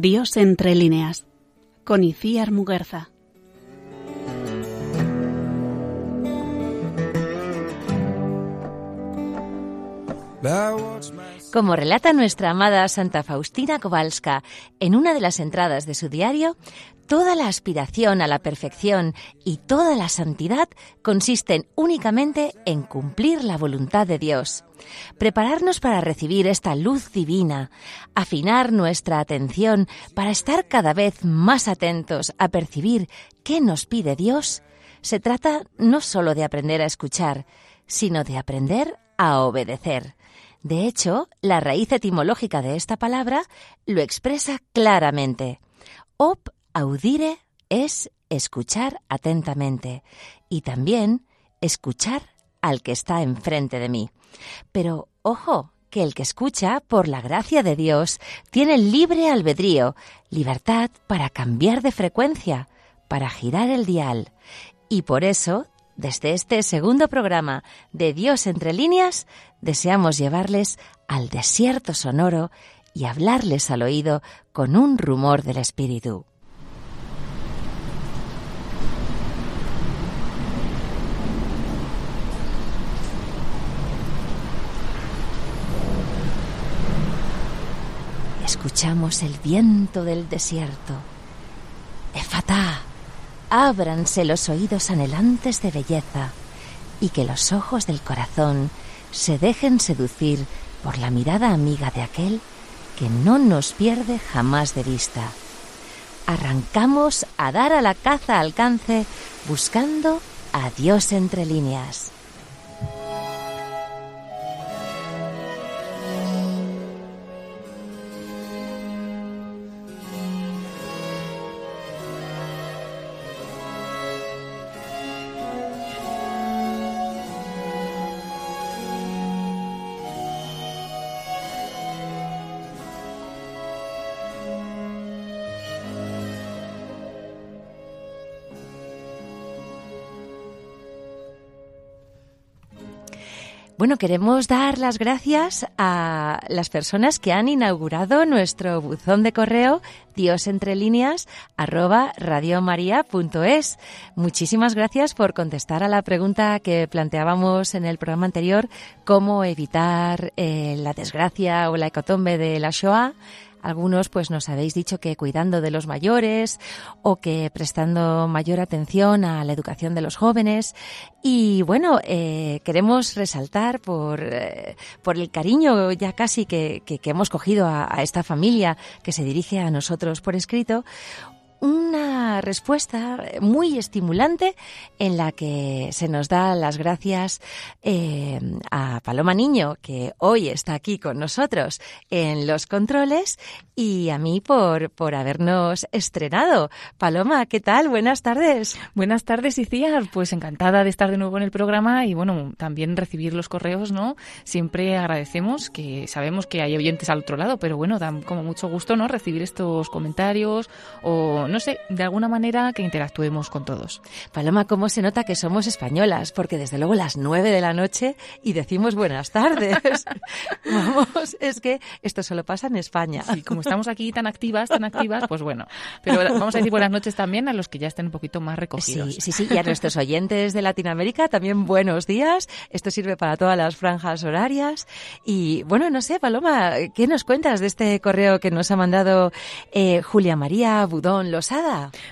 Dios entre líneas, con Icíar Muguerza. Como relata nuestra amada Santa Faustina Kowalska en una de las entradas de su diario, toda la aspiración a la perfección y toda la santidad consisten únicamente en cumplir la voluntad de Dios. Prepararnos para recibir esta luz divina, afinar nuestra atención para estar cada vez más atentos a percibir qué nos pide Dios, se trata no solo de aprender a escuchar, sino de aprender a obedecer. De hecho, la raíz etimológica de esta palabra lo expresa claramente. Op audire es escuchar atentamente y también escuchar al que está enfrente de mí. Pero ojo, que el que escucha, por la gracia de Dios, tiene libre albedrío, libertad para cambiar de frecuencia, para girar el dial. Y por eso desde este segundo programa de Dios entre líneas, deseamos llevarles al desierto sonoro y hablarles al oído con un rumor del espíritu. Escuchamos el viento del desierto. Efatá ábranse los oídos anhelantes de belleza y que los ojos del corazón se dejen seducir por la mirada amiga de aquel que no nos pierde jamás de vista. Arrancamos a dar a la caza alcance buscando a Dios entre líneas. Bueno, queremos dar las gracias a las personas que han inaugurado nuestro buzón de correo Dios entre líneas arroba radiomaria.es. Muchísimas gracias por contestar a la pregunta que planteábamos en el programa anterior, cómo evitar eh, la desgracia o la hecatombe de la Shoah algunos pues nos habéis dicho que cuidando de los mayores o que prestando mayor atención a la educación de los jóvenes. Y bueno, eh, queremos resaltar por, eh, por el cariño ya casi que, que, hemos cogido a, a esta familia que se dirige a nosotros por escrito, una respuesta muy estimulante en la que se nos da las gracias eh, a Paloma Niño, que hoy está aquí con nosotros en los controles, y a mí por, por habernos estrenado. Paloma, ¿qué tal? Buenas tardes. Buenas tardes, Iciar. Pues encantada de estar de nuevo en el programa y bueno, también recibir los correos, ¿no? Siempre agradecemos que sabemos que hay oyentes al otro lado, pero bueno, dan como mucho gusto, ¿no? Recibir estos comentarios o no sé, de alguna manera que interactuemos con todos. Paloma, ¿cómo se nota que somos españolas? Porque desde luego las nueve de la noche y decimos buenas tardes. Vamos, es que esto solo pasa en España. Sí, como estamos aquí tan activas, tan activas, pues bueno. Pero vamos a decir buenas noches también a los que ya estén un poquito más recogidos. Sí, sí, sí. Y a nuestros oyentes de Latinoamérica también buenos días. Esto sirve para todas las franjas horarias. Y bueno, no sé, Paloma, ¿qué nos cuentas de este correo que nos ha mandado eh, Julia María Budón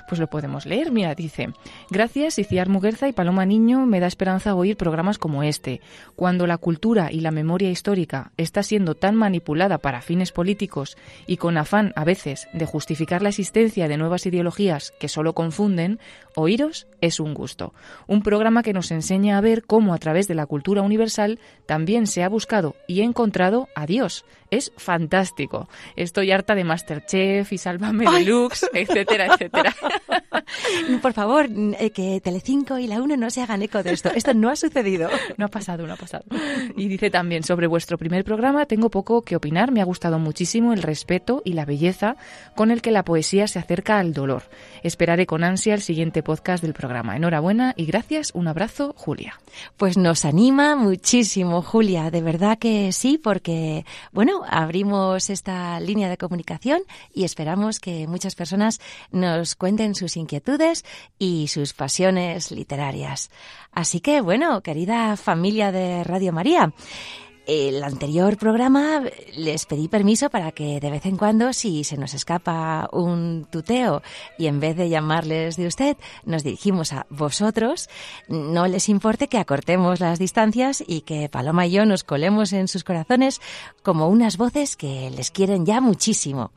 Pues lo podemos leer. Mira, dice, gracias Iciar Muguerza y Paloma Niño me da esperanza oír programas como este. Cuando la cultura y la memoria histórica está siendo tan manipulada para fines políticos y con afán a veces de justificar la existencia de nuevas ideologías que solo confunden, oíros es un gusto. Un programa que nos enseña a ver cómo a través de la cultura universal también se ha buscado y encontrado a Dios. Es fantástico. Estoy harta de Masterchef y Sálvame Deluxe, etcétera, etcétera. Por favor, eh, que Telecinco y la UNE no se hagan eco de esto. Esto no ha sucedido. No ha pasado, no ha pasado. Y dice también, sobre vuestro primer programa tengo poco que opinar. Me ha gustado muchísimo el respeto y la belleza con el que la poesía se acerca al dolor. Esperaré con ansia el siguiente podcast del programa. Enhorabuena y gracias. Un abrazo, Julia. Pues nos anima muchísimo, Julia. De verdad que sí, porque, bueno, abrimos esta línea de comunicación y esperamos que muchas personas nos cuenten sus inquietudes y sus pasiones literarias. Así que, bueno, querida familia de Radio María, el anterior programa les pedí permiso para que de vez en cuando, si se nos escapa un tuteo y en vez de llamarles de usted, nos dirigimos a vosotros, no les importe que acortemos las distancias y que Paloma y yo nos colemos en sus corazones como unas voces que les quieren ya muchísimo.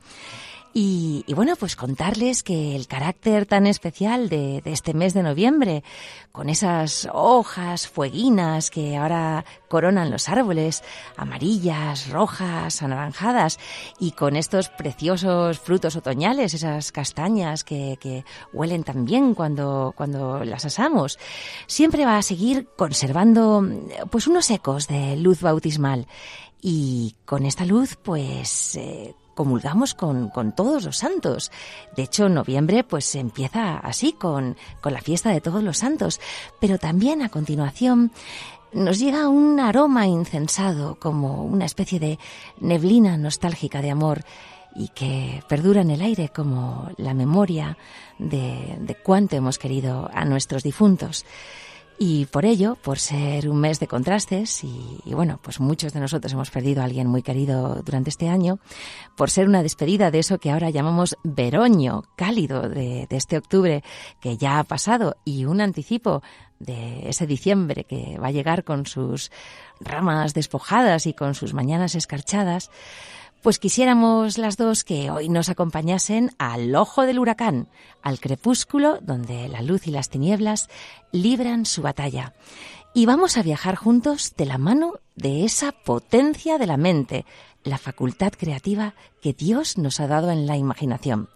Y, bueno, pues contarles que el carácter tan especial de, este mes de noviembre, con esas hojas fueguinas que ahora coronan los árboles, amarillas, rojas, anaranjadas, y con estos preciosos frutos otoñales, esas castañas que, que huelen tan bien cuando, cuando las asamos, siempre va a seguir conservando pues unos ecos de luz bautismal. Y con esta luz, pues eh, comulgamos con, con, todos los santos. De hecho, noviembre pues empieza así con, con la fiesta de todos los santos, pero también a continuación nos llega un aroma incensado, como una especie de neblina nostálgica de amor y que perdura en el aire como la memoria de, de cuánto hemos querido a nuestros difuntos. Y por ello, por ser un mes de contrastes, y, bueno, pues muchos de nosotros hemos perdido a alguien muy querido durante este año, por ser una despedida de eso que ahora llamamos veroño cálido de, de este octubre que ya ha pasado y un anticipo de ese diciembre que va a llegar con sus ramas despojadas y con sus mañanas escarchadas, pues quisiéramos las dos que hoy nos acompañasen al ojo del huracán, al crepúsculo donde la luz y las tinieblas libran su batalla. Y vamos a viajar juntos de la mano de esa potencia de la mente, la facultad creativa que Dios nos ha dado en la imaginación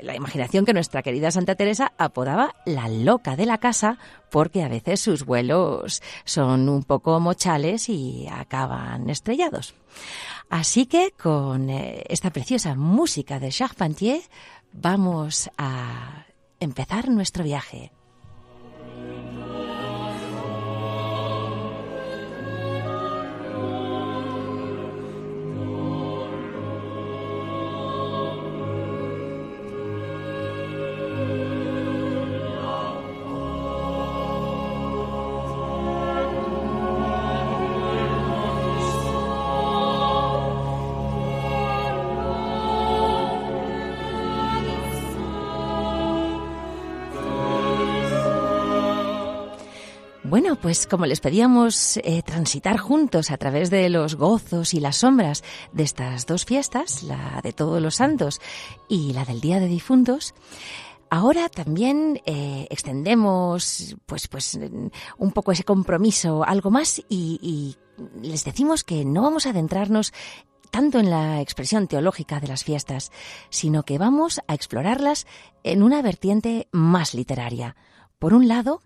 la imaginación que nuestra querida Santa Teresa apodaba la loca de la casa porque a veces sus vuelos son un poco mochales y acaban estrellados. Así que con eh, esta preciosa música de Charpentier vamos a empezar nuestro viaje. Pues como les pedíamos eh, transitar juntos a través de los gozos y las sombras de estas dos fiestas, la de todos los santos y la del Día de Difuntos, Ahora también eh, extendemos, pues, pues, un poco ese compromiso, algo más, y, y les decimos que no vamos a adentrarnos tanto en la expresión teológica de las fiestas, sino que vamos a explorarlas en una vertiente más literaria. Por un lado,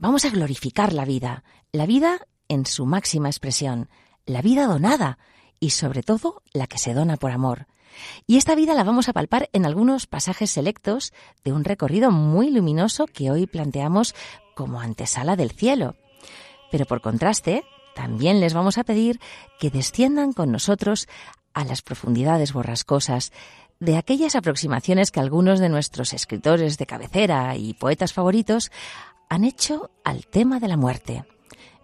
Vamos a glorificar la vida, la vida en su máxima expresión, la vida donada y sobre todo la que se dona por amor. Y esta vida la vamos a palpar en algunos pasajes selectos de un recorrido muy luminoso que hoy planteamos como antesala del cielo. Pero por contraste, también les vamos a pedir que desciendan con nosotros a las profundidades borrascosas de aquellas aproximaciones que algunos de nuestros escritores de cabecera y poetas favoritos han hecho al tema de la muerte.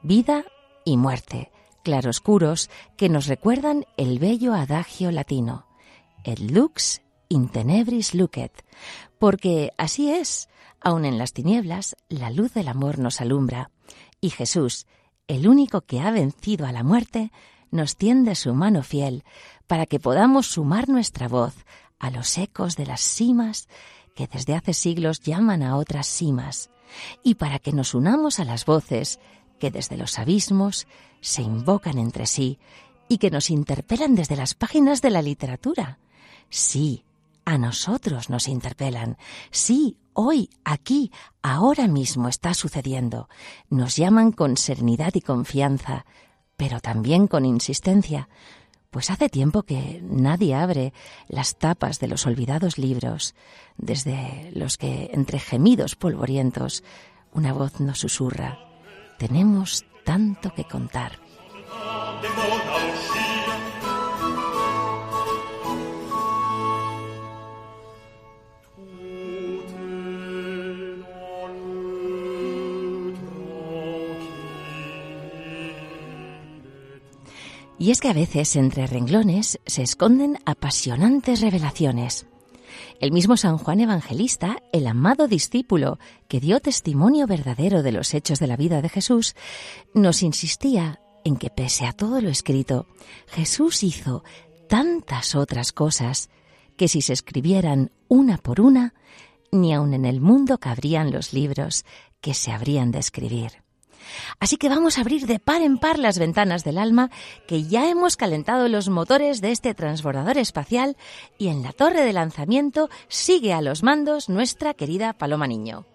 Vida y muerte, claroscuros que nos recuerdan el bello adagio latino, et lux in tenebris lucet, porque así es, aun en las tinieblas, la luz del amor nos alumbra, y Jesús, el único que ha vencido a la muerte, nos tiende su mano fiel para que podamos sumar nuestra voz a los ecos de las cimas que desde hace siglos llaman a otras cimas, y para que nos unamos a las voces que desde los abismos se invocan entre sí y que nos interpelan desde las páginas de la literatura. Sí, a nosotros nos interpelan. Sí, hoy, aquí, ahora mismo está sucediendo. Nos llaman con serenidad y confianza, pero también con insistencia, pues hace tiempo que nadie abre las tapas de los olvidados libros, desde los que, entre gemidos polvorientos, una voz nos susurra. Tenemos tanto que contar. Y es que a veces entre renglones se esconden apasionantes revelaciones. El mismo San Juan Evangelista, el amado discípulo que dio testimonio verdadero de los hechos de la vida de Jesús, nos insistía en que pese a todo lo escrito, Jesús hizo tantas otras cosas que si se escribieran una por una, ni aun en el mundo cabrían los libros que se habrían de escribir. Así que vamos a abrir de par en par las ventanas del alma, que ya hemos calentado los motores de este transbordador espacial y en la torre de lanzamiento sigue a los mandos nuestra querida Paloma Niño.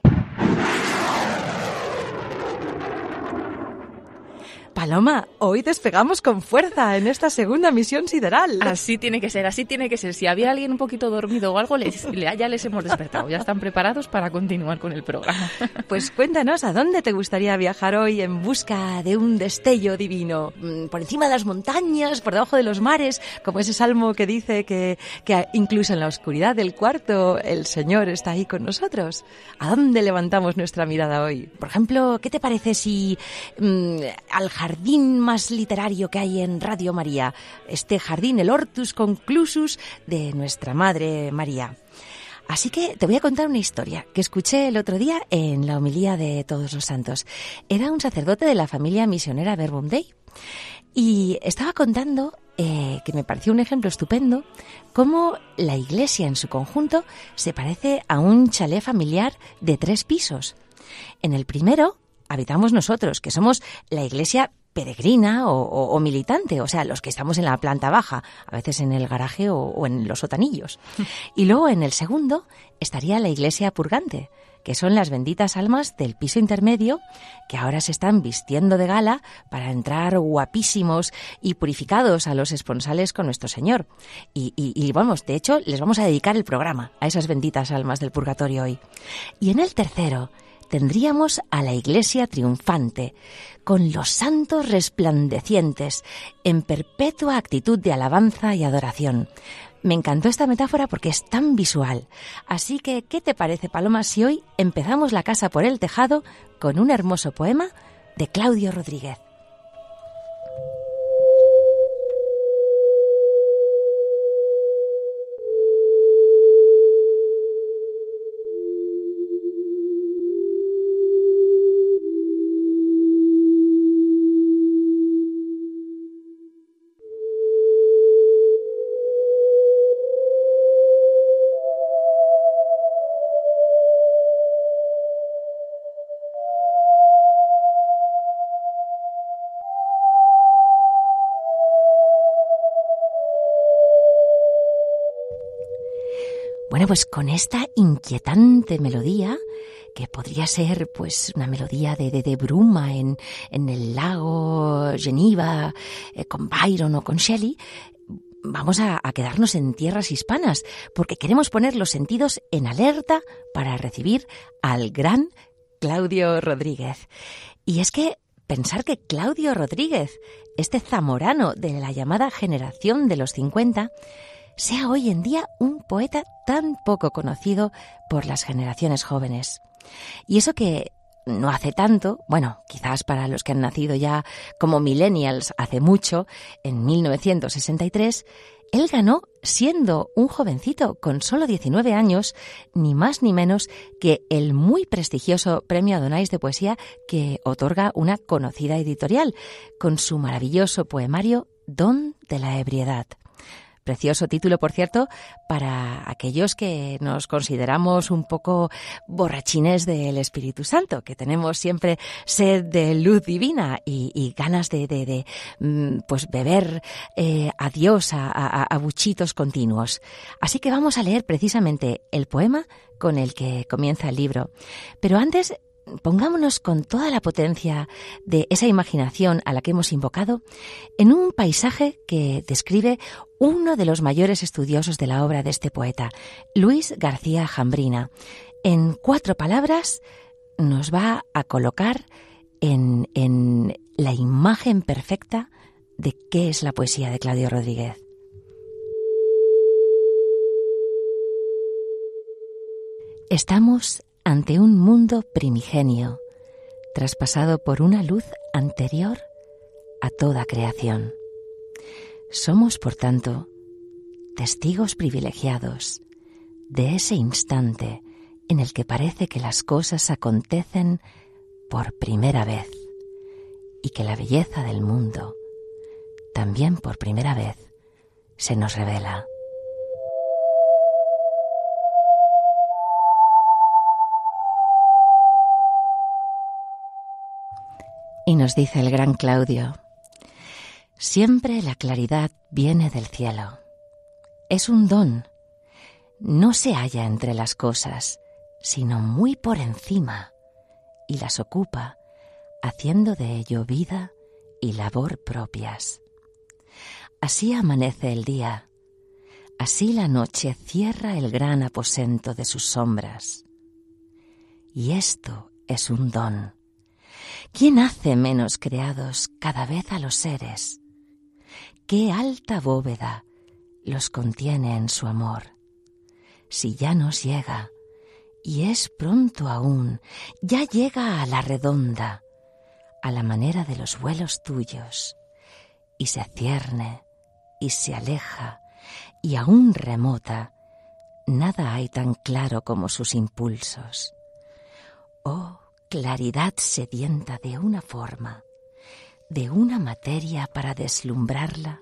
Paloma, hoy despegamos con fuerza en esta segunda misión sideral. Así tiene que ser, así tiene que ser. Si había alguien un poquito dormido o algo, les, ya les hemos despertado. Ya están preparados para continuar con el programa. Pues cuéntanos, ¿a dónde te gustaría viajar hoy en busca de un destello divino? Mm, ¿Por encima de las montañas, por debajo de los mares? Como ese salmo que dice que, que incluso en la oscuridad del cuarto el Señor está ahí con nosotros. ¿A dónde levantamos nuestra mirada hoy? Por ejemplo, ¿qué te parece si mm, al jardín más literario que hay en Radio María, este jardín, el Hortus Conclusus de nuestra Madre María. Así que te voy a contar una historia que escuché el otro día en la homilía de Todos los Santos. Era un sacerdote de la familia misionera Verbum Dei y estaba contando, eh, que me pareció un ejemplo estupendo, cómo la iglesia en su conjunto se parece a un chalet familiar de tres pisos. En el primero habitamos nosotros, que somos la iglesia peregrina o, militante, o sea, los que estamos en la planta baja, a veces en el garaje o, en los sotanillos. Y luego en el segundo estaría la iglesia purgante, que son las benditas almas del piso intermedio que ahora se están vistiendo de gala para entrar guapísimos y purificados a los esponsales con nuestro Señor. Y, y, vamos, de hecho, les vamos a dedicar el programa a esas benditas almas del purgatorio hoy. Y en el tercero tendríamos a la iglesia triunfante, con los santos resplandecientes, en perpetua actitud de alabanza y adoración. Me encantó esta metáfora porque es tan visual. Así que, ¿qué te parece, Paloma, si hoy empezamos la casa por el tejado con un hermoso poema de Claudio Rodríguez? Bueno, pues con esta inquietante melodía, que podría ser pues una melodía de, de, bruma en, en, el lago Geneva, eh, con Byron o con Shelley, vamos a, a, quedarnos en tierras hispanas, porque queremos poner los sentidos en alerta para recibir al gran Claudio Rodríguez. Y es que pensar que Claudio Rodríguez, este zamorano de la llamada generación de los 50, sea hoy en día un poeta tan poco conocido por las generaciones jóvenes. Y eso que no hace tanto, bueno, quizás para los que han nacido ya como millennials hace mucho, en 1963, él ganó siendo un jovencito con solo 19 años, ni más ni menos que el muy prestigioso Premio Adonais de Poesía que otorga una conocida editorial, con su maravilloso poemario Don de la Ebriedad. Precioso título, por cierto, para aquellos que nos consideramos un poco borrachines del Espíritu Santo, que tenemos siempre sed de luz divina y, ganas de, de, mm, pues beber eh, a Dios a buchitos continuos. Así que vamos a leer precisamente el poema con el que comienza el libro. Pero antes pongámonos con toda la potencia de esa imaginación a la que hemos invocado en un paisaje que describe uno de los mayores estudiosos de la obra de este poeta, Luis García Jambrina. En cuatro palabras nos va a colocar en, en la imagen perfecta de qué es la poesía de Claudio Rodríguez. Estamos ante un mundo primigenio, traspasado por una luz anterior a toda creación. Somos, por tanto, testigos privilegiados de ese instante en el que parece que las cosas acontecen por primera vez y que la belleza del mundo, también por primera vez, se nos revela. Y nos dice el gran Claudio, siempre la claridad viene del cielo. Es un don. No se halla entre las cosas, sino muy por encima, y las ocupa, haciendo de ello vida y labor propias. Así amanece el día, así la noche cierra el gran aposento de sus sombras. Y esto es un don ¿Quién hace menos creados cada vez a los seres? ¿Qué alta bóveda los contiene en su amor? Si ya nos llega, y es pronto aún, ya llega a la redonda, a la manera de los vuelos tuyos, y se cierne, y se aleja, y aún remota, nada hay tan claro como sus impulsos. Oh, claridad sedienta de una forma, de una materia para deslumbrarla,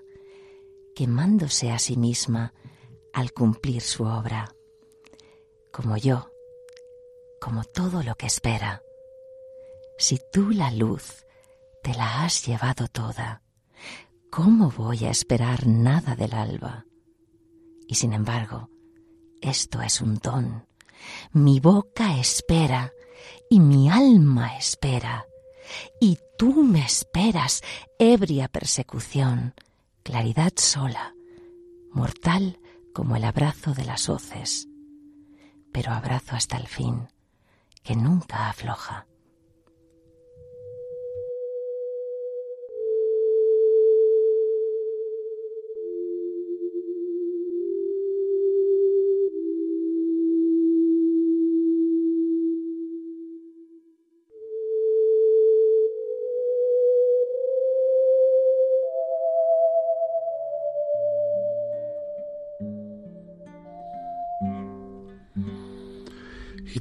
quemándose a sí misma al cumplir su obra, como yo, como todo lo que espera. Si tú la luz te la has llevado toda, ¿cómo voy a esperar nada del alba? Y sin embargo, esto es un don. Mi boca espera y mi alma espera, y tú me esperas, ebria persecución, claridad sola, mortal como el abrazo de las hoces, pero abrazo hasta el fin, que nunca afloja.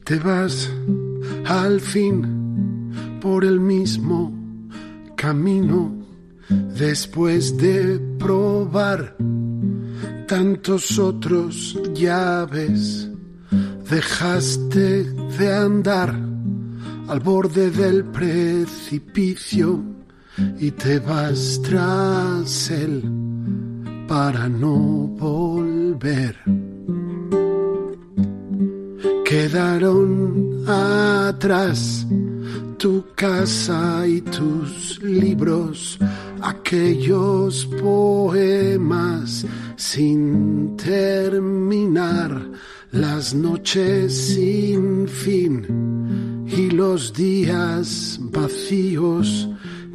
Te vas al fin por el mismo camino después de probar tantos otros llaves. Dejaste de andar al borde del precipicio y te vas tras él para no volver. Quedaron atrás tu casa y tus libros, aquellos poemas sin terminar, las noches sin fin y los días vacíos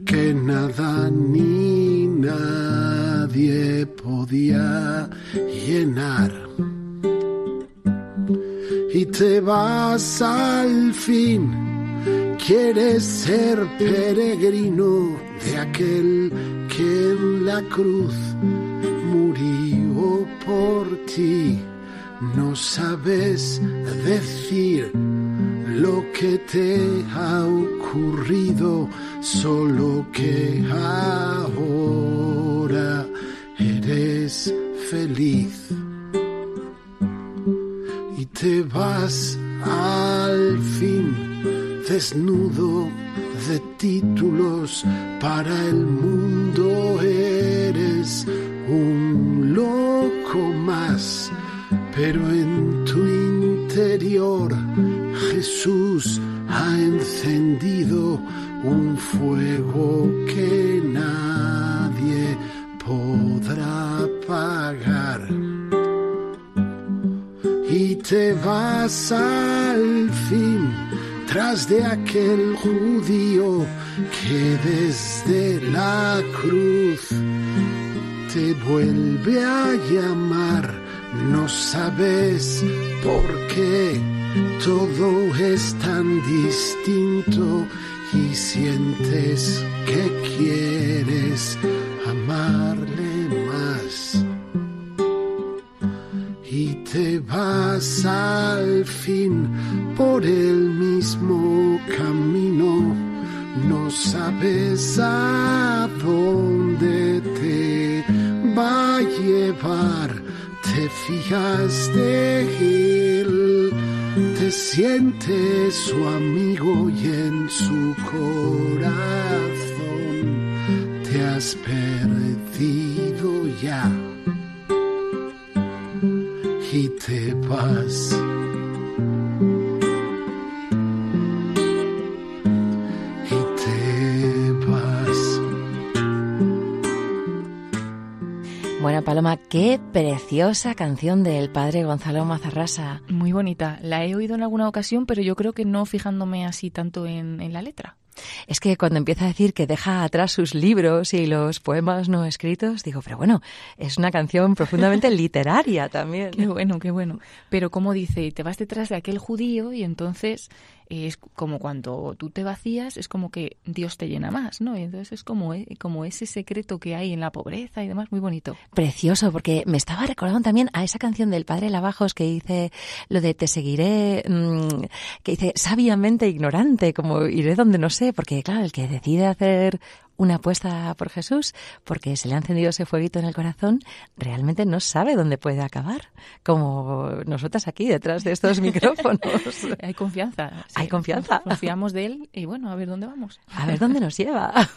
que nada ni nadie podía llenar y te vas al fin. Quieres ser peregrino de aquel que en la cruz murió por ti. No sabes decir lo que te ha ocurrido, solo que ahora eres feliz. Te vas al fin desnudo de títulos para el mundo. Eres un loco más, pero en tu interior Jesús ha encendido un fuego que nadie te vas al fin tras de aquel judío que desde la cruz te vuelve a llamar. No sabes por qué todo es tan distinto y sientes que quieres amarle vas al fin por el mismo camino, no sabes a dónde te va a llevar, te fijas de él te sientes su amigo y en su corazón. Te has perdido ya y te vas. Bueno, Paloma, qué preciosa canción del padre Gonzalo Mazarrasa. Muy bonita. La he oído en alguna ocasión, pero yo creo que no fijándome así tanto en, en la letra. Es que cuando empieza a decir que deja atrás sus libros y los poemas no escritos, digo, pero bueno, es una canción profundamente literaria también. Qué bueno, qué bueno. Pero como dice, te vas detrás de aquel judío y entonces es como cuando tú te vacías, es como que Dios te llena más, ¿no? Entonces es como, eh, como ese secreto que hay en la pobreza y demás, muy bonito. Precioso, porque me estaba recordando también a esa canción del Padre Lavajos que dice lo de te seguiré, mm, que dice sabiamente ignorante, como iré donde no sé, porque claro, el que decide hacer una apuesta por Jesús porque se le ha encendido ese fueguito en el corazón, realmente no sabe dónde puede acabar, como nosotras aquí detrás de estos micrófonos. Hay confianza. Hay confianza. Confiamos de él y bueno, a ver dónde vamos. A ver dónde nos lleva.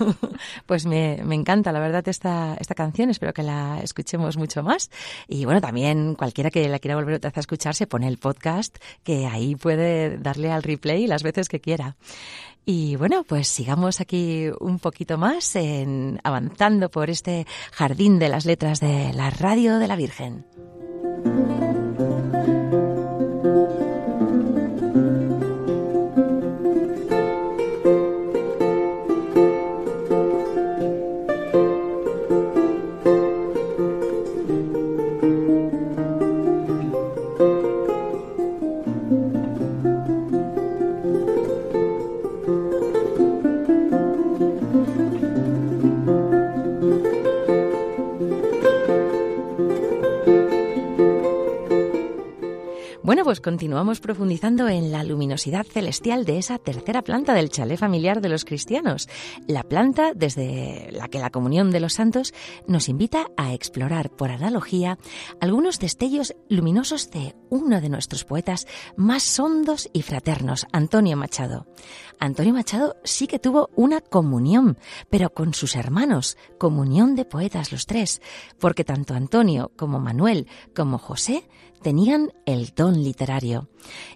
Pues me, me encanta, la verdad, esta, esta canción. Espero que la escuchemos mucho más. Y bueno, también cualquiera que la quiera volver otra vez a escuchar, se pone el podcast, que ahí puede darle al replay las veces que quiera. Y bueno, pues sigamos aquí un poquito más en, avanzando por este jardín de las letras de la radio de la Virgen. Bueno, pues continuamos profundizando en la luminosidad celestial de esa tercera planta del chalet familiar de los cristianos, la planta desde la que la comunión de los santos nos invita a explorar por analogía algunos destellos luminosos de uno de nuestros poetas más hondos y fraternos, Antonio Machado. Antonio Machado sí que tuvo una comunión, pero con sus hermanos, comunión de poetas los tres, porque tanto Antonio como Manuel como José tenían el don literario.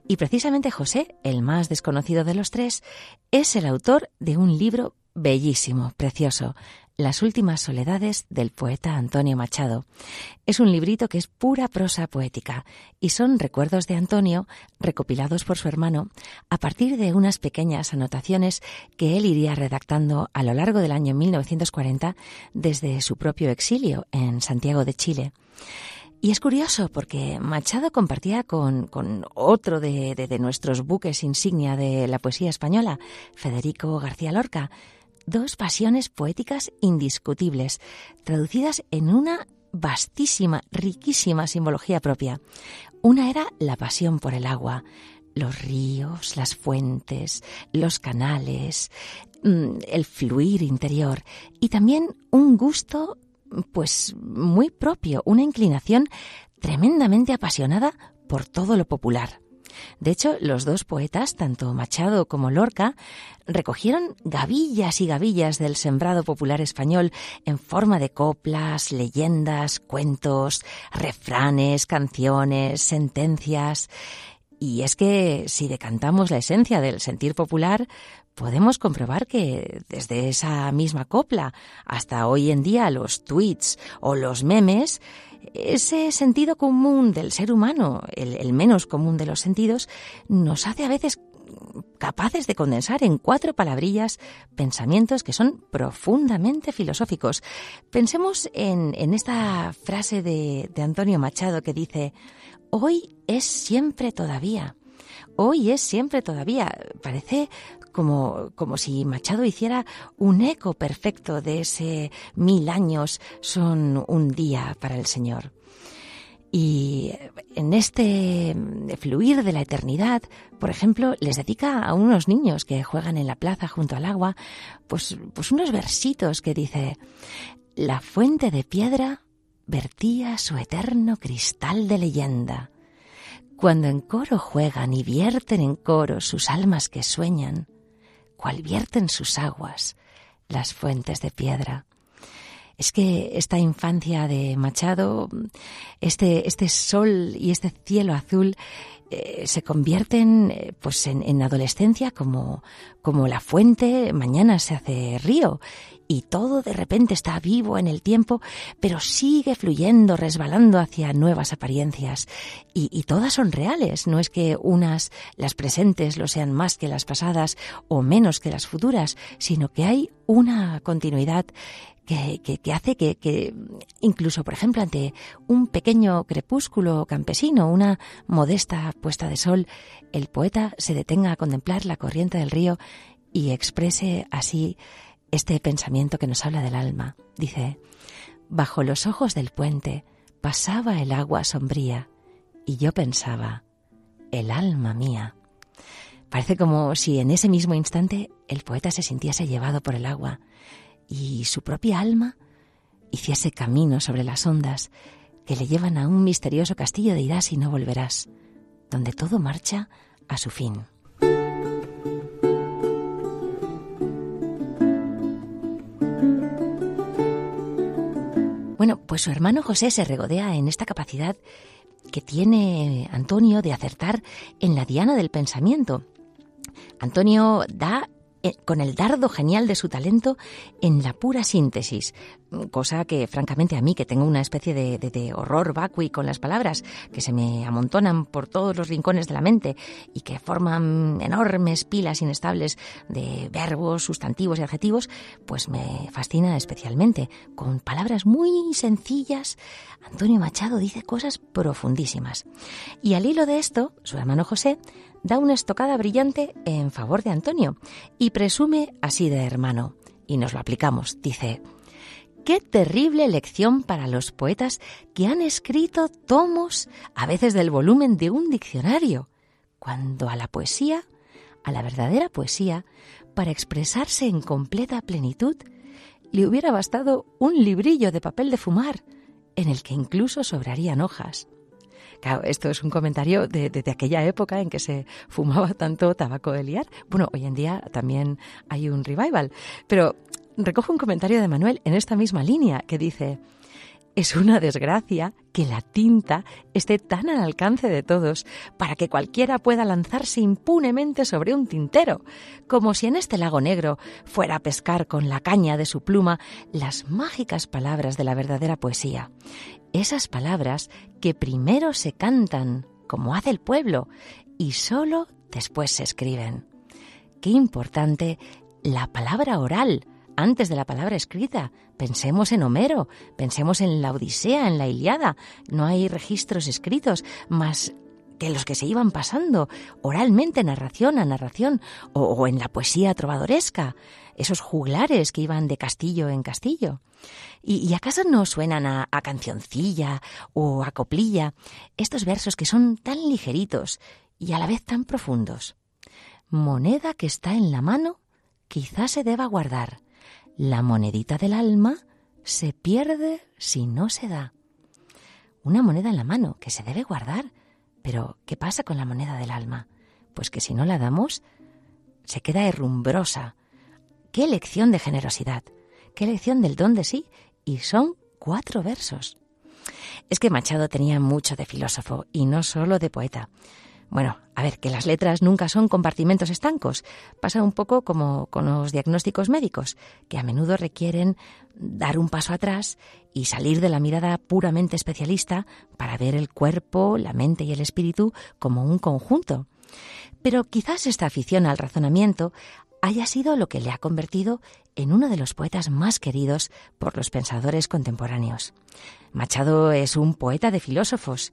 Y precisamente José, el más desconocido de los tres, es el autor de un libro bellísimo, precioso, Las últimas soledades del poeta Antonio Machado. Es un librito que es pura prosa poética y son recuerdos de Antonio recopilados por su hermano a partir de unas pequeñas anotaciones que él iría redactando a lo largo del año 1940 desde su propio exilio en Santiago de Chile. Y es curioso porque Machado compartía con, otro de, de, nuestros buques insignia de la poesía española, Federico García Lorca, dos pasiones poéticas indiscutibles, traducidas en una vastísima, riquísima simbología propia. Una era la pasión por el agua, los ríos, las fuentes, los canales, mm, el fluir interior y también un gusto pues muy propio, una inclinación tremendamente apasionada por todo lo popular. De hecho, los dos poetas, tanto Machado como Lorca, recogieron gavillas y gavillas del sembrado popular español en forma de coplas, leyendas, cuentos, refranes, canciones, sentencias. Y es que si decantamos la esencia del sentir popular, podemos comprobar que desde esa misma copla hasta hoy en día los tweets o los memes, ese sentido común del ser humano, el, menos común de los sentidos, nos hace a veces capaces de condensar en cuatro palabrillas pensamientos que son profundamente filosóficos. Pensemos en, esta frase de, de Antonio Machado que dice, hoy es siempre todavía. Hoy es siempre todavía. Parece como, como si Machado hiciera un eco perfecto de ese mil años son un día para el Señor. Y en este fluir de la eternidad, por ejemplo, les dedica a unos niños que juegan en la plaza junto al agua, pues, pues unos versitos que dice, la fuente de piedra vertía su eterno cristal de leyenda. Cuando en coro juegan y vierten en coro sus almas que sueñan, cual vierten sus aguas las fuentes de piedra. Es que esta infancia de Machado, este, este sol y este cielo azul, eh, se convierten eh, pues en, en, adolescencia como, como la fuente mañana se hace río y todo de repente está vivo en el tiempo, pero sigue fluyendo, resbalando hacia nuevas apariencias. Y, todas son reales, no es que unas, las presentes, lo sean más que las pasadas o menos que las futuras, sino que hay una continuidad que, que, hace que, que, incluso, por ejemplo, ante un pequeño crepúsculo campesino, una modesta puesta de sol, el poeta se detenga a contemplar la corriente del río y exprese así este pensamiento que nos habla del alma. Dice, bajo los ojos del puente pasaba el agua sombría y yo pensaba, el alma mía. Parece como si en ese mismo instante el poeta se sintiese llevado por el agua y su propia alma hiciese camino sobre las ondas que le llevan a un misterioso castillo de irás y no volverás, donde todo marcha a su fin. Pues su hermano José se regodea en esta capacidad que tiene Antonio de acertar en la diana del pensamiento. Antonio da con el dardo genial de su talento en la pura síntesis, cosa que francamente a mí, que tengo una especie de, horror vacui con las palabras, que se me amontonan por todos los rincones de la mente y que forman enormes pilas inestables de verbos, sustantivos y adjetivos, pues me fascina especialmente. Con palabras muy sencillas, Antonio Machado dice cosas profundísimas. Y al hilo de esto, su hermano José da una estocada brillante en favor de Antonio y presume así de hermano. Y nos lo aplicamos. Dice, qué terrible lección para los poetas que han escrito tomos, a veces del volumen de un diccionario, cuando a la poesía, a la verdadera poesía, para expresarse en completa plenitud, le hubiera bastado un librillo de papel de fumar, en el que incluso sobrarían hojas. Claro, esto es un comentario de, aquella época en que se fumaba tanto tabaco de liar. Bueno, hoy en día también hay un revival. Pero recojo un comentario de Manuel en esta misma línea que dice, es una desgracia que la tinta esté tan al alcance de todos para que cualquiera pueda lanzarse impunemente sobre un tintero, como si en este lago negro fuera a pescar con la caña de su pluma las mágicas palabras de la verdadera poesía. Esas palabras que primero se cantan, como hace el pueblo, y solo después se escriben. Qué importante la palabra oral, antes de la palabra escrita. Pensemos en Homero, pensemos en la Odisea, en la Iliada. No hay registros escritos, más que los que se iban pasando oralmente, narración a narración, o, en la poesía trovadoresca, esos juglares que iban de castillo en castillo. ¿Y, acaso no suenan a, cancioncilla o a coplilla estos versos que son tan ligeritos y a la vez tan profundos? Moneda que está en la mano, quizás se deba guardar la monedita del alma se pierde si no se da. Una moneda en la mano que se debe guardar. Pero, ¿qué pasa con la moneda del alma? Pues que si no la damos, se queda herrumbrosa. ¡Qué lección de generosidad! ¡Qué lección del don de sí! Y son cuatro versos. Es que Machado tenía mucho de filósofo y no solo de poeta. Bueno, a ver, que las letras nunca son compartimentos estancos. Pasa un poco como con los diagnósticos médicos, que a menudo requieren dar un paso atrás y salir de la mirada puramente especialista para ver el cuerpo, la mente y el espíritu como un conjunto. Pero quizás esta afición al razonamiento haya sido lo que le ha convertido en uno de los poetas más queridos por los pensadores contemporáneos. Machado es un poeta de filósofos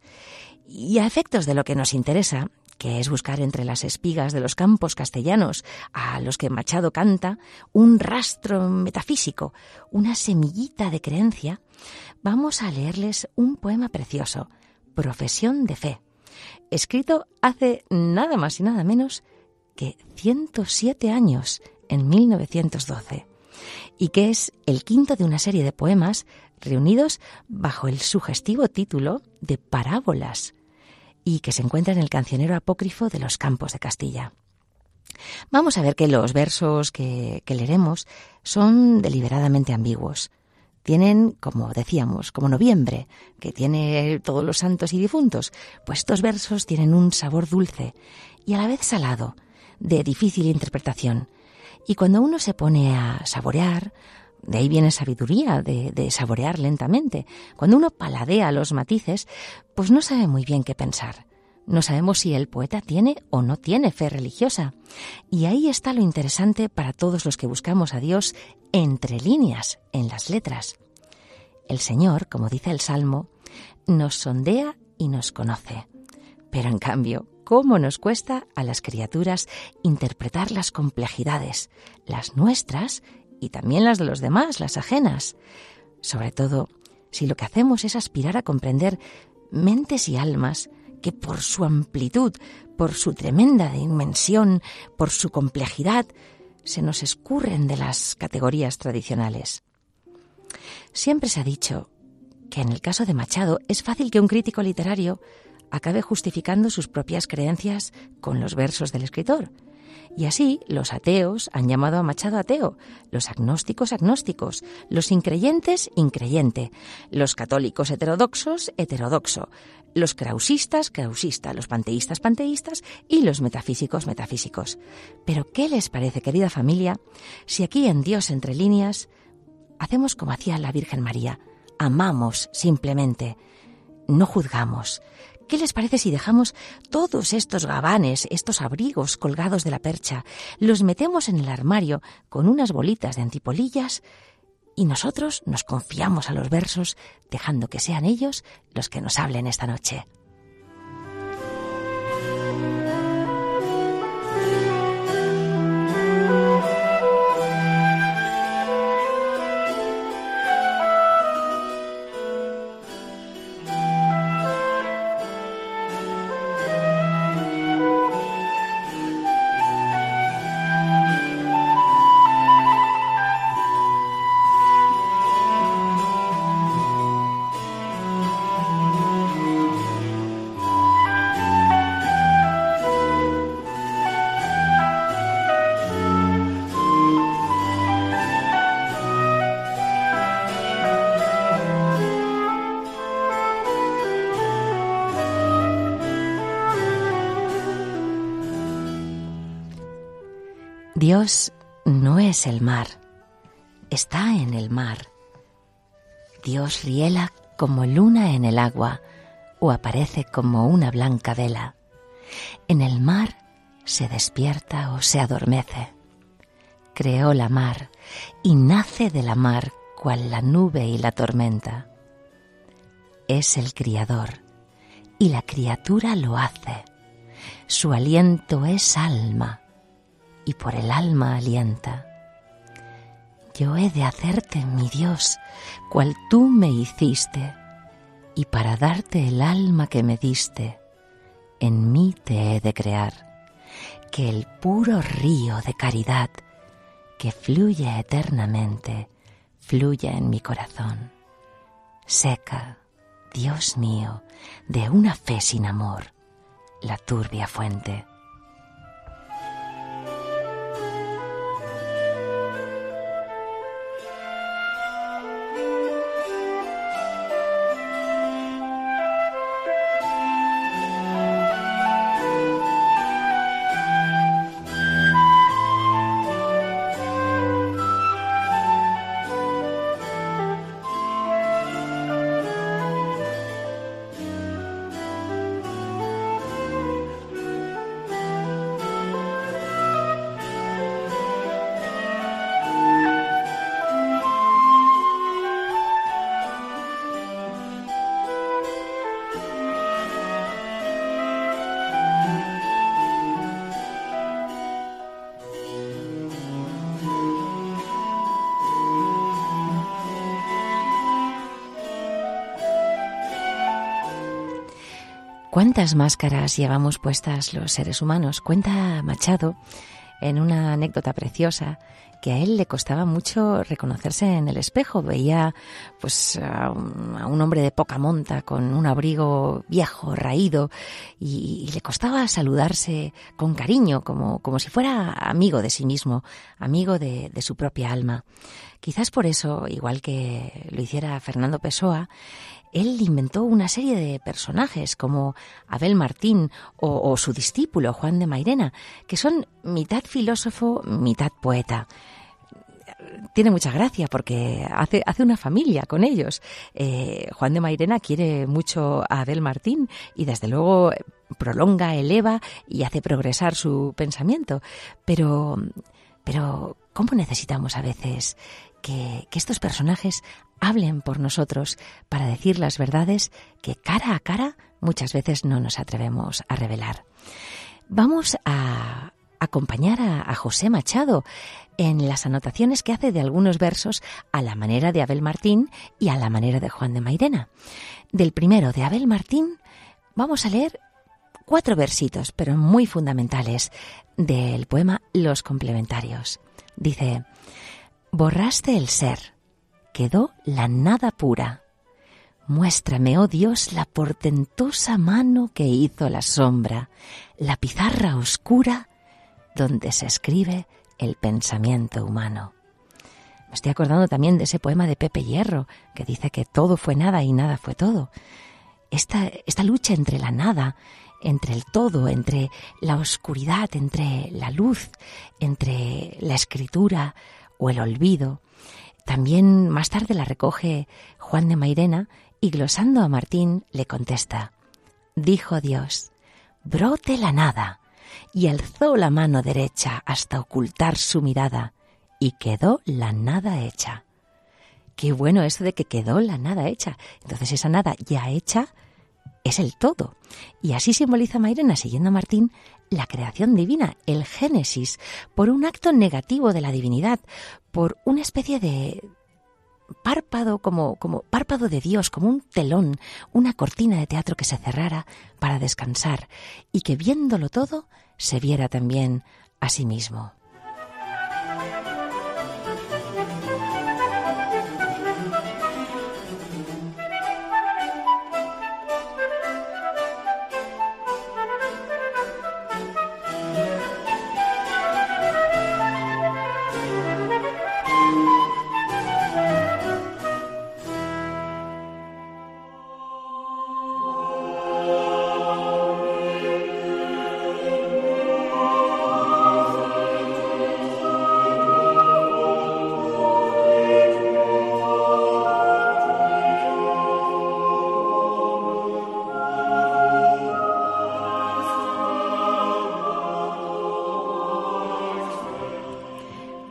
y a efectos de lo que nos interesa, que es buscar entre las espigas de los campos castellanos a los que Machado canta un rastro metafísico, una semillita de creencia, vamos a leerles un poema precioso, Profesión de Fe, escrito hace nada más y nada menos que 107 años, en 1912, y que es el quinto de una serie de poemas reunidos bajo el sugestivo título de Parábolas, y que se encuentra en el cancionero apócrifo de los Campos de Castilla. Vamos a ver que los versos que, que leeremos son deliberadamente ambiguos. Tienen, como decíamos, como noviembre, que tiene todos los santos y difuntos, pues estos versos tienen un sabor dulce y a la vez salado, de difícil interpretación. Y cuando uno se pone a saborear, de ahí viene sabiduría, de, de, saborear lentamente. Cuando uno paladea los matices, pues no sabe muy bien qué pensar. No sabemos si el poeta tiene o no tiene fe religiosa. Y ahí está lo interesante para todos los que buscamos a Dios entre líneas, en las letras. El Señor, como dice el Salmo, nos sondea y nos conoce. Pero en cambio, cómo nos cuesta a las criaturas interpretar las complejidades, las nuestras y también las de los demás, las ajenas. Sobre todo, si lo que hacemos es aspirar a comprender mentes y almas que por su amplitud, por su tremenda dimensión, por su complejidad, se nos escurren de las categorías tradicionales. Siempre se ha dicho que en el caso de Machado es fácil que un crítico literario acabe justificando sus propias creencias con los versos del escritor. Y así los ateos han llamado a Machado ateo, los agnósticos agnósticos, los increyentes increyente, los católicos heterodoxos heterodoxo, los krausistas krausista, los panteístas panteístas y los metafísicos metafísicos. Pero ¿qué les parece, querida familia, si aquí en Dios entre líneas hacemos como hacía la Virgen María, amamos simplemente, no juzgamos, ¿Qué les parece si dejamos todos estos gabanes, estos abrigos colgados de la percha, los metemos en el armario con unas bolitas de antipolillas y nosotros nos confiamos a los versos, dejando que sean ellos los que nos hablen esta noche? Dios no es el mar, está en el mar. Dios riela como luna en el agua o aparece como una blanca vela. En el mar se despierta o se adormece. Creó la mar y nace de la mar cual la nube y la tormenta. Es el Criador y la criatura lo hace. Su aliento es alma y por el alma alienta. Yo he de hacerte, mi Dios, cual tú me hiciste, y para darte el alma que me diste, en mí te he de crear, que el puro río de caridad que fluye eternamente fluya en mi corazón. Seca, Dios mío, de una fe sin amor, la turbia fuente. ¿Cuántas máscaras llevamos puestas los seres humanos? Cuenta Machado en una anécdota preciosa que a él le costaba mucho reconocerse en el espejo. Veía pues a un, hombre de poca monta con un abrigo viejo, raído, y, le costaba saludarse con cariño, como, como si fuera amigo de sí mismo, amigo de, su propia alma. Quizás por eso, igual que lo hiciera Fernando Pessoa, él inventó una serie de personajes como Abel Martín o, su discípulo Juan de Mairena, que son mitad filósofo, mitad poeta tiene mucha gracia porque hace, hace una familia con ellos. Eh, Juan de Mairena quiere mucho a Abel Martín y desde luego prolonga, eleva y hace progresar su pensamiento. Pero, pero, ¿cómo necesitamos a veces que, estos personajes hablen por nosotros para decir las verdades que cara a cara muchas veces no nos atrevemos a revelar. Vamos a acompañar a, José Machado en las anotaciones que hace de algunos versos a la manera de Abel Martín y a la manera de Juan de Mairena. Del primero de Abel Martín vamos a leer cuatro versitos, pero muy fundamentales, del poema Los complementarios. Dice, Borraste el ser, quedó la nada pura. Muéstrame, oh Dios, la portentosa mano que hizo la sombra, la pizarra oscura donde se escribe el pensamiento humano. Me estoy acordando también de ese poema de Pepe Hierro, que dice que todo fue nada y nada fue todo. Esta, esta lucha entre la nada, entre el todo, entre la oscuridad, entre la luz, entre la escritura, o el olvido. También más tarde la recoge Juan de Mairena y glosando a Martín le contesta, dijo Dios, brote la nada, y alzó la mano derecha hasta ocultar su mirada, y quedó la nada hecha. Qué bueno eso de que quedó la nada hecha. Entonces esa nada ya hecha es el todo. Y así simboliza Mairena, siguiendo a Martín, la creación divina, el Génesis, por un acto negativo de la divinidad, por una especie de párpado, como, como párpado de Dios, como un telón, una cortina de teatro que se cerrara para descansar y que viéndolo todo se viera también a sí mismo.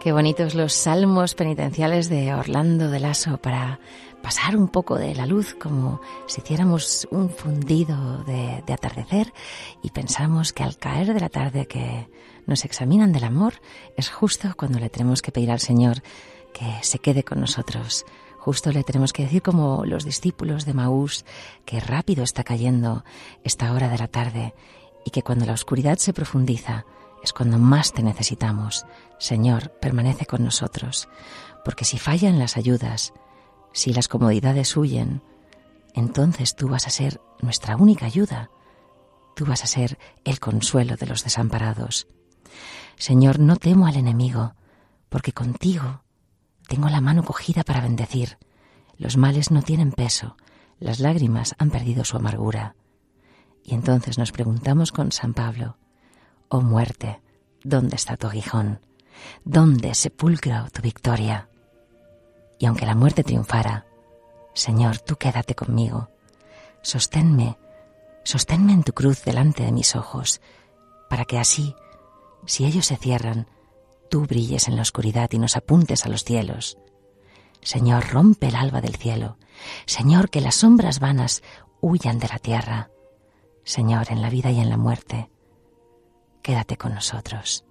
Qué bonitos los salmos penitenciales de Orlando de Lasso para pasar un poco de la luz, como si hiciéramos un fundido de, atardecer y pensamos que al caer de la tarde que nos examinan del amor es justo cuando le tenemos que pedir al Señor que se quede con nosotros. Justo le tenemos que decir como los discípulos de Maús que rápido está cayendo esta hora de la tarde y que cuando la oscuridad se profundiza, es cuando más te necesitamos. Señor, permanece con nosotros, porque si fallan las ayudas, si las comodidades huyen, entonces tú vas a ser nuestra única ayuda. Tú vas a ser el consuelo de los desamparados. Señor, no temo al enemigo, porque contigo tengo la mano cogida para bendecir. Los males no tienen peso, las lágrimas han perdido su amargura. Y entonces nos preguntamos con San Pablo, oh muerte, ¿dónde está tu aguijón? ¿Dónde sepulcro tu victoria? Y aunque la muerte triunfara, Señor, tú quédate conmigo. Sosténme, sosténme en tu cruz delante de mis ojos, para que así, si ellos se cierran, tú brilles en la oscuridad y nos apuntes a los cielos. Señor, rompe el alba del cielo. Señor, que las sombras vanas huyan de la tierra. Señor, en la vida y en la muerte, quédate con nosotros.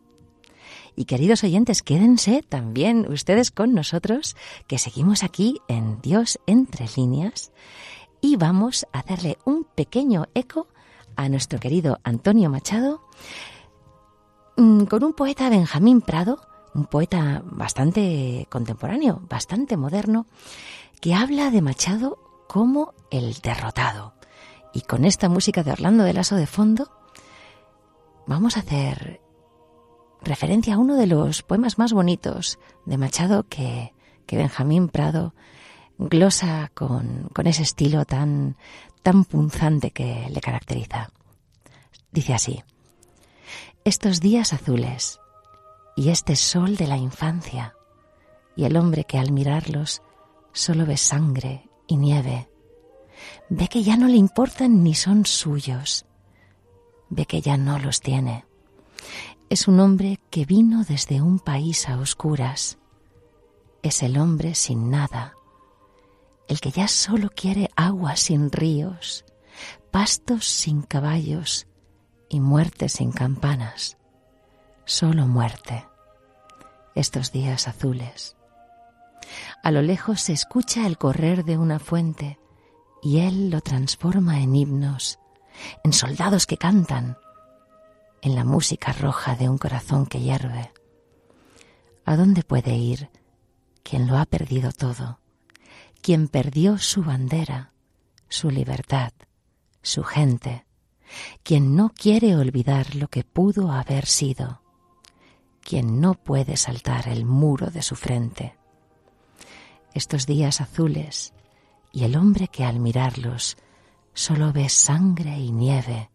Y queridos oyentes, quédense también ustedes con nosotros, que seguimos aquí en Dios entre líneas y vamos a hacerle un pequeño eco a nuestro querido Antonio Machado mm, con un poeta Benjamín Prado, un poeta bastante contemporáneo, bastante moderno, que habla de Machado como el derrotado. Y con esta música de Orlando de Lasso de fondo, vamos a hacer referencia a uno de los poemas más bonitos de Machado que, que Benjamín Prado glosa con, con ese estilo tan, tan punzante que le caracteriza. Dice así, estos días azules y este sol de la infancia y el hombre que al mirarlos solo ve sangre y nieve, ve que ya no le importan ni son suyos, ve que ya no los tiene es un hombre que vino desde un país a oscuras. Es el hombre sin nada, el que ya solo quiere agua sin ríos, pastos sin caballos y muerte sin campanas. Solo muerte. Estos días azules. A lo lejos se escucha el correr de una fuente y él lo transforma en himnos, en soldados que cantan, en la música roja de un corazón que hierve. ¿A dónde puede ir quien lo ha perdido todo? Quien perdió su bandera, su libertad, su gente, quien no quiere olvidar lo que pudo haber sido, quien no puede saltar el muro de su frente. Estos días azules y el hombre que al mirarlos solo ve sangre y nieve,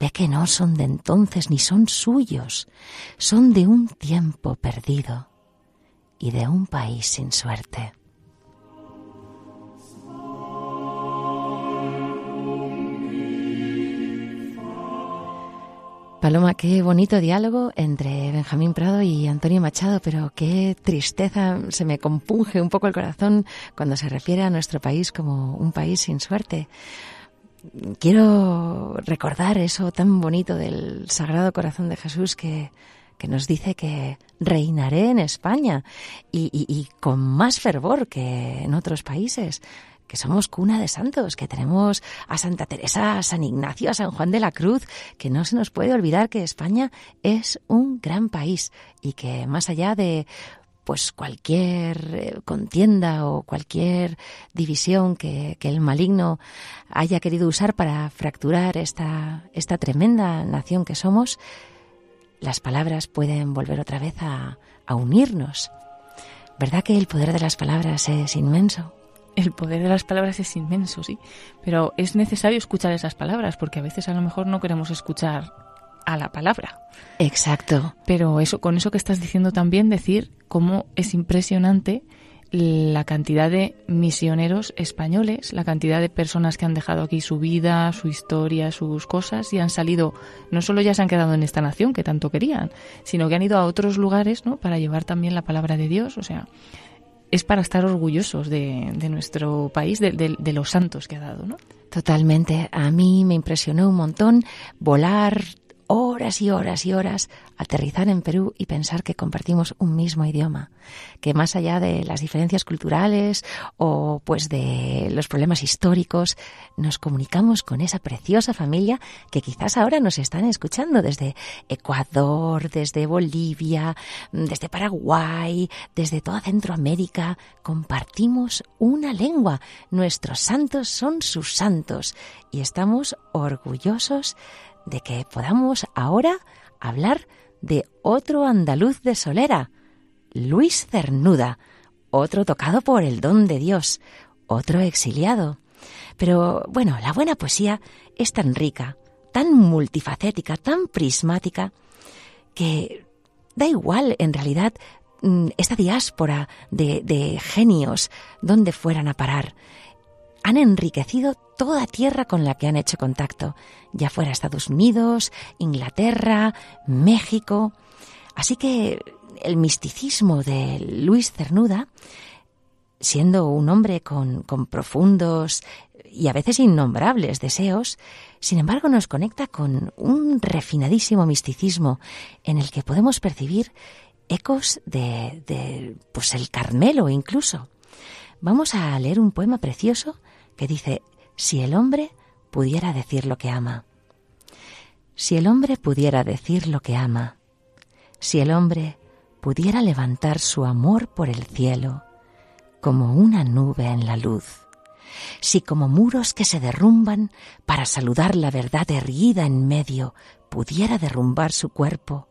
Ve que no son de entonces ni son suyos, son de un tiempo perdido y de un país sin suerte. Paloma, qué bonito diálogo entre Benjamín Prado y Antonio Machado, pero qué tristeza, se me compunge un poco el corazón cuando se refiere a nuestro país como un país sin suerte quiero recordar eso tan bonito del Sagrado Corazón de Jesús que, nos dice que reinaré en España y, con más fervor que en otros países que somos cuna de santos, que tenemos a Santa Teresa, a San Ignacio, a San Juan de la Cruz, que no se nos puede olvidar que España es un gran país y que más allá de pues cualquier eh, contienda o cualquier división que, el maligno haya querido usar para fracturar esta, esta tremenda nación que somos, las palabras pueden volver otra vez a, a unirnos. ¿Verdad que el poder de las palabras es inmenso? El poder de las palabras es inmenso, sí, pero es necesario escuchar esas palabras porque a veces a lo mejor no queremos escuchar a la palabra. Exacto. Pero eso, con eso que estás diciendo también, decir cómo es impresionante la cantidad de misioneros españoles, la cantidad de personas que han dejado aquí su vida, su historia, sus cosas y han salido, no solo ya se han quedado en esta nación que tanto querían, sino que han ido a otros lugares ¿no? para llevar también la palabra de Dios. O sea, es para estar orgullosos de, nuestro país, de, de, los santos que ha dado. ¿no? Totalmente. A mí me impresionó un montón volar horas y horas y horas aterrizar en Perú y pensar que compartimos un mismo idioma, que más allá de las diferencias culturales o pues de los problemas históricos, nos comunicamos con esa preciosa familia que quizás ahora nos están escuchando desde Ecuador, desde Bolivia, desde Paraguay, desde toda Centroamérica. Compartimos una lengua. Nuestros santos son sus santos y estamos orgullosos de que podamos ahora hablar de otro andaluz de Solera, Luis Cernuda, otro tocado por el don de Dios, otro exiliado. Pero bueno, la buena poesía es tan rica, tan multifacética, tan prismática, que da igual en realidad mm, esta diáspora de, genios donde fueran a parar han enriquecido toda tierra con la que han hecho contacto, ya fuera Estados Unidos, Inglaterra, México. Así que el misticismo de Luis Cernuda, siendo un hombre con, con profundos y a veces innombrables deseos, sin embargo nos conecta con un refinadísimo misticismo en el que podemos percibir ecos de, de pues el Carmelo incluso. Vamos a leer un poema precioso que dice, si el hombre pudiera decir lo que ama, si el hombre pudiera decir lo que ama, si el hombre pudiera levantar su amor por el cielo, como una nube en la luz, si como muros que se derrumban para saludar la verdad erguida en medio, pudiera derrumbar su cuerpo,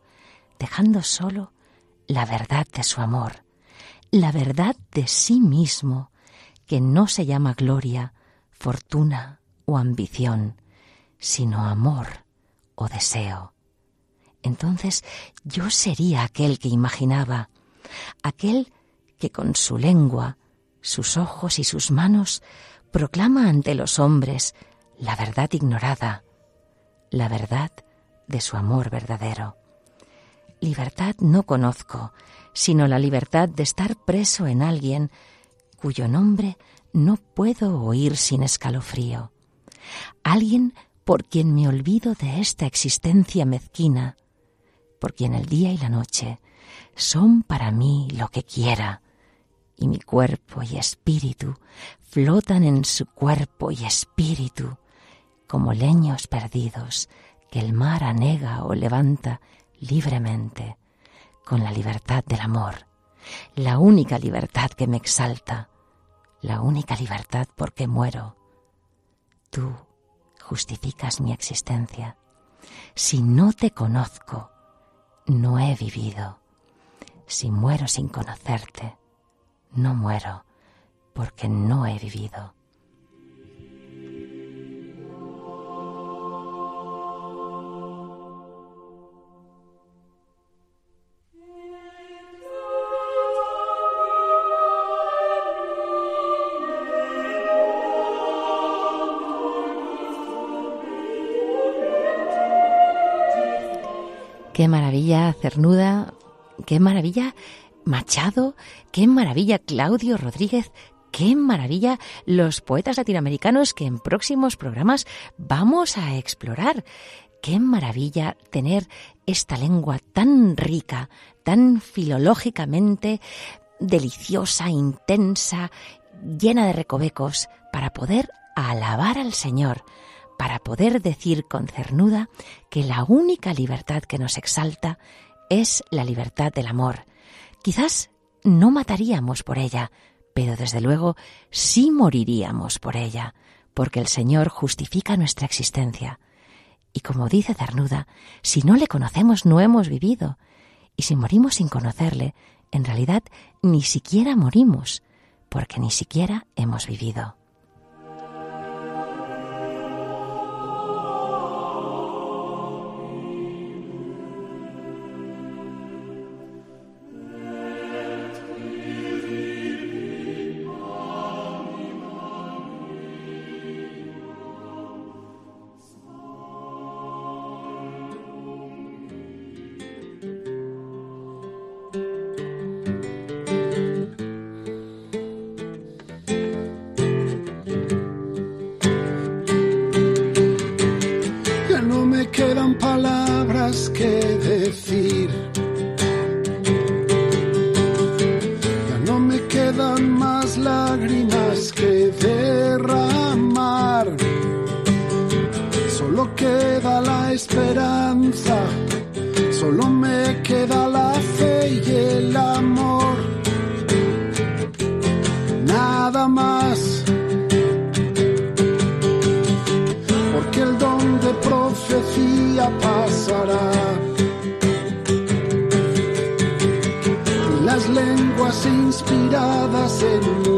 dejando solo la verdad de su amor, la verdad de sí mismo, que no se llama gloria, fortuna o ambición, sino amor o deseo. Entonces yo sería aquel que imaginaba, aquel que con su lengua, sus ojos y sus manos proclama ante los hombres la verdad ignorada, la verdad de su amor verdadero. Libertad no conozco, sino la libertad de estar preso en alguien cuyo nombre no puedo oír sin escalofrío. Alguien por quien me olvido de esta existencia mezquina, por quien el día y la noche son para mí lo que quiera, y mi cuerpo y espíritu flotan en su cuerpo y espíritu, como leños perdidos que el mar anega o levanta libremente, con la libertad del amor, la única libertad que me exalta, la única libertad porque muero. Tú justificas mi existencia. Si no te conozco, no he vivido. Si muero sin conocerte, no muero porque no he vivido. Qué maravilla Cernuda, qué maravilla Machado, qué maravilla Claudio Rodríguez, qué maravilla los poetas latinoamericanos que en próximos programas vamos a explorar. Qué maravilla tener esta lengua tan rica, tan filológicamente deliciosa, intensa, llena de recovecos, para poder alabar al Señor, para poder decir con cernuda que la única libertad que nos exalta es la libertad del amor. Quizás no mataríamos por ella, pero desde luego sí moriríamos por ella, porque el Señor justifica nuestra existencia. Y como dice Cernuda, si no le conocemos no hemos vivido, y si morimos sin conocerle, en realidad ni siquiera morimos, porque ni siquiera hemos vivido. Nada más. Porque el don de profecía pasará. Las lenguas inspiradas enmudecerán.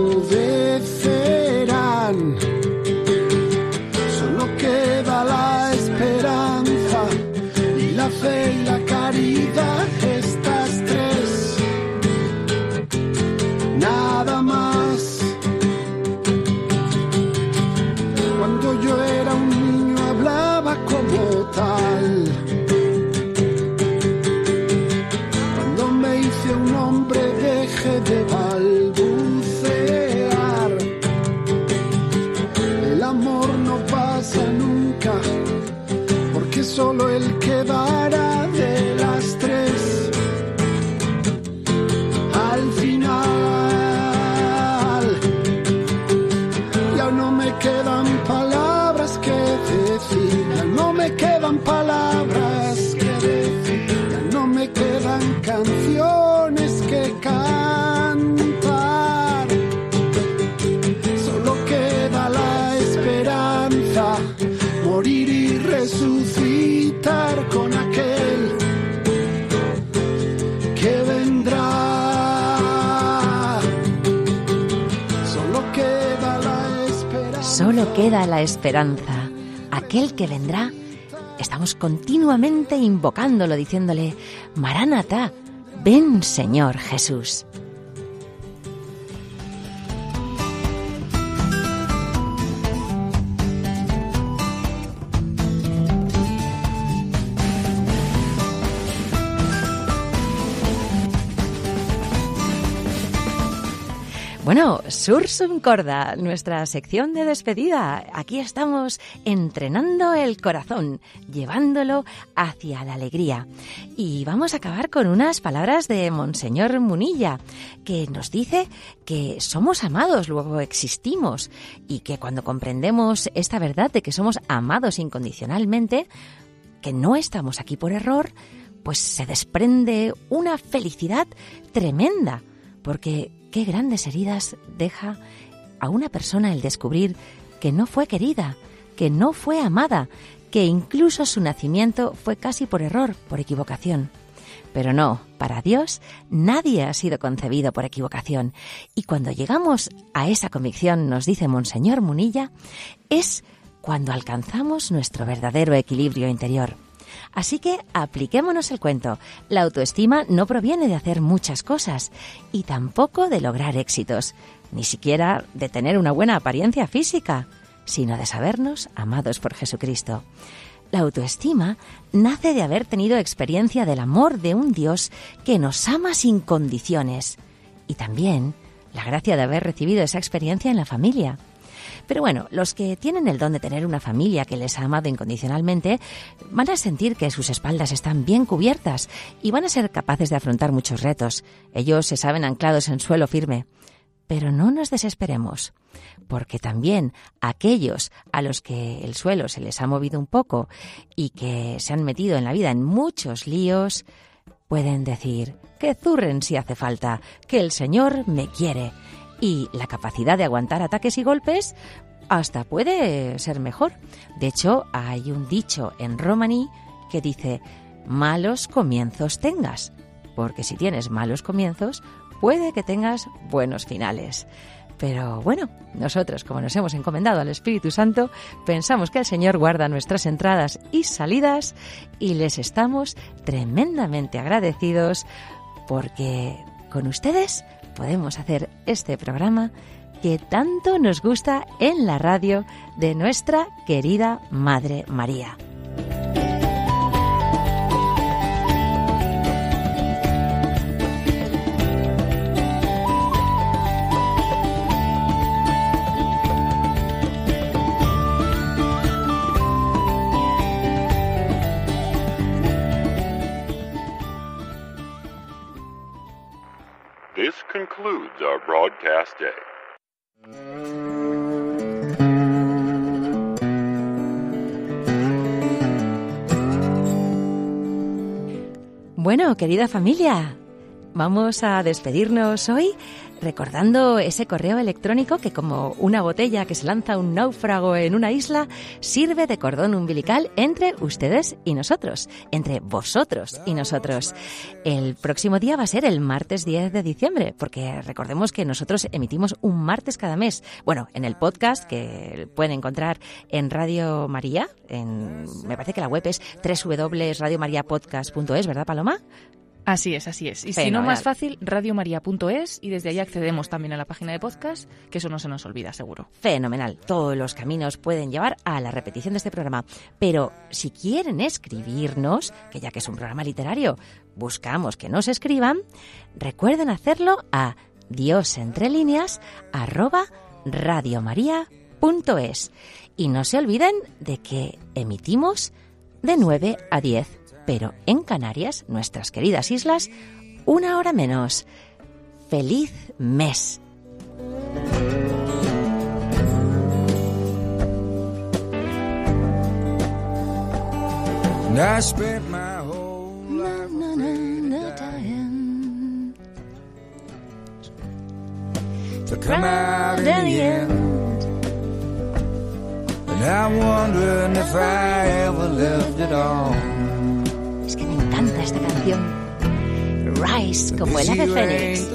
La esperanza. Aquel que vendrá, estamos continuamente invocándolo, diciéndole, Maránata, ven Señor Jesús. Bueno, Sursum Corda, nuestra sección de despedida. Aquí estamos entrenando el corazón, llevándolo hacia la alegría. Y vamos a acabar con unas palabras de Monseñor Munilla, que nos dice que somos amados, luego existimos, y que cuando comprendemos esta verdad de que somos amados incondicionalmente, que no estamos aquí por error, pues se desprende una felicidad tremenda, porque qué grandes heridas deja a una persona el descubrir que no fue querida, que no fue amada, que incluso su nacimiento fue casi por error, por equivocación. Pero no, para Dios nadie ha sido concebido por equivocación. Y cuando llegamos a esa convicción, nos dice Monseñor Munilla, es cuando alcanzamos nuestro verdadero equilibrio interior. Así que apliquémonos el cuento. La autoestima no proviene de hacer muchas cosas y tampoco de lograr éxitos, ni siquiera de tener una buena apariencia física, sino de sabernos amados por Jesucristo. La autoestima nace de haber tenido experiencia del amor de un Dios que nos ama sin condiciones y también la gracia de haber recibido esa experiencia en la familia. Pero bueno, los que tienen el don de tener una familia que les ha amado incondicionalmente van a sentir que sus espaldas están bien cubiertas y van a ser capaces de afrontar muchos retos. Ellos se saben anclados en suelo firme. Pero no nos desesperemos, porque también aquellos a los que el suelo se les ha movido un poco y que se han metido en la vida en muchos líos, pueden decir que zurren si hace falta, que el Señor me quiere y la capacidad de aguantar ataques y golpes hasta puede ser mejor. De hecho, hay un dicho en romaní que dice, malos comienzos tengas, porque si tienes malos comienzos, puede que tengas buenos finales. Pero bueno, nosotros, como nos hemos encomendado al Espíritu Santo, pensamos que el Señor guarda nuestras entradas y salidas y les estamos tremendamente agradecidos porque con ustedes podemos hacer este programa que tanto nos gusta en la radio de nuestra querida Madre María. Concludes our broadcast day. Bueno, querida familia, vamos a despedirnos hoy recordando ese correo electrónico que como una botella que se lanza un náufrago en una isla, sirve de cordón umbilical entre ustedes y nosotros, entre vosotros y nosotros. El próximo día va a ser el martes 10 de diciembre, porque recordemos que nosotros emitimos un martes cada mes. Bueno, en el podcast que pueden encontrar en Radio María, en, me parece que la web es www.radiomariapodcast.es, ¿verdad, Paloma? Así es, así es. Y si no, más fácil, radiomaria.es y desde ahí accedemos también a la página de podcast, que eso no se nos olvida, seguro. Fenomenal. Todos los caminos pueden llevar a la repetición de este programa. Pero si quieren escribirnos, que ya que es un programa literario, buscamos que nos escriban, recuerden hacerlo a diosentrelíneas arroba radiomaria.es. Y no se olviden de que emitimos de 9 a 10 pero en Canarias, nuestras queridas islas, una hora menos. ¡Feliz mes! To come out in the end. And I'm wondering if I ever left it all. Encanta esta canción. Rise, como el ave fénix.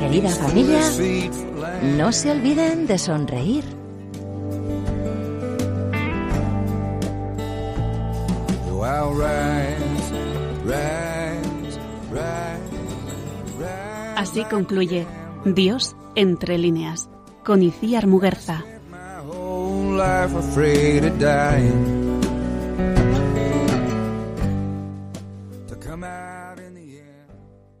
Querida familia, no se olviden de sonreír. Así concluye Dios entre líneas, con Iciar Muguerza. Life afraid of dying.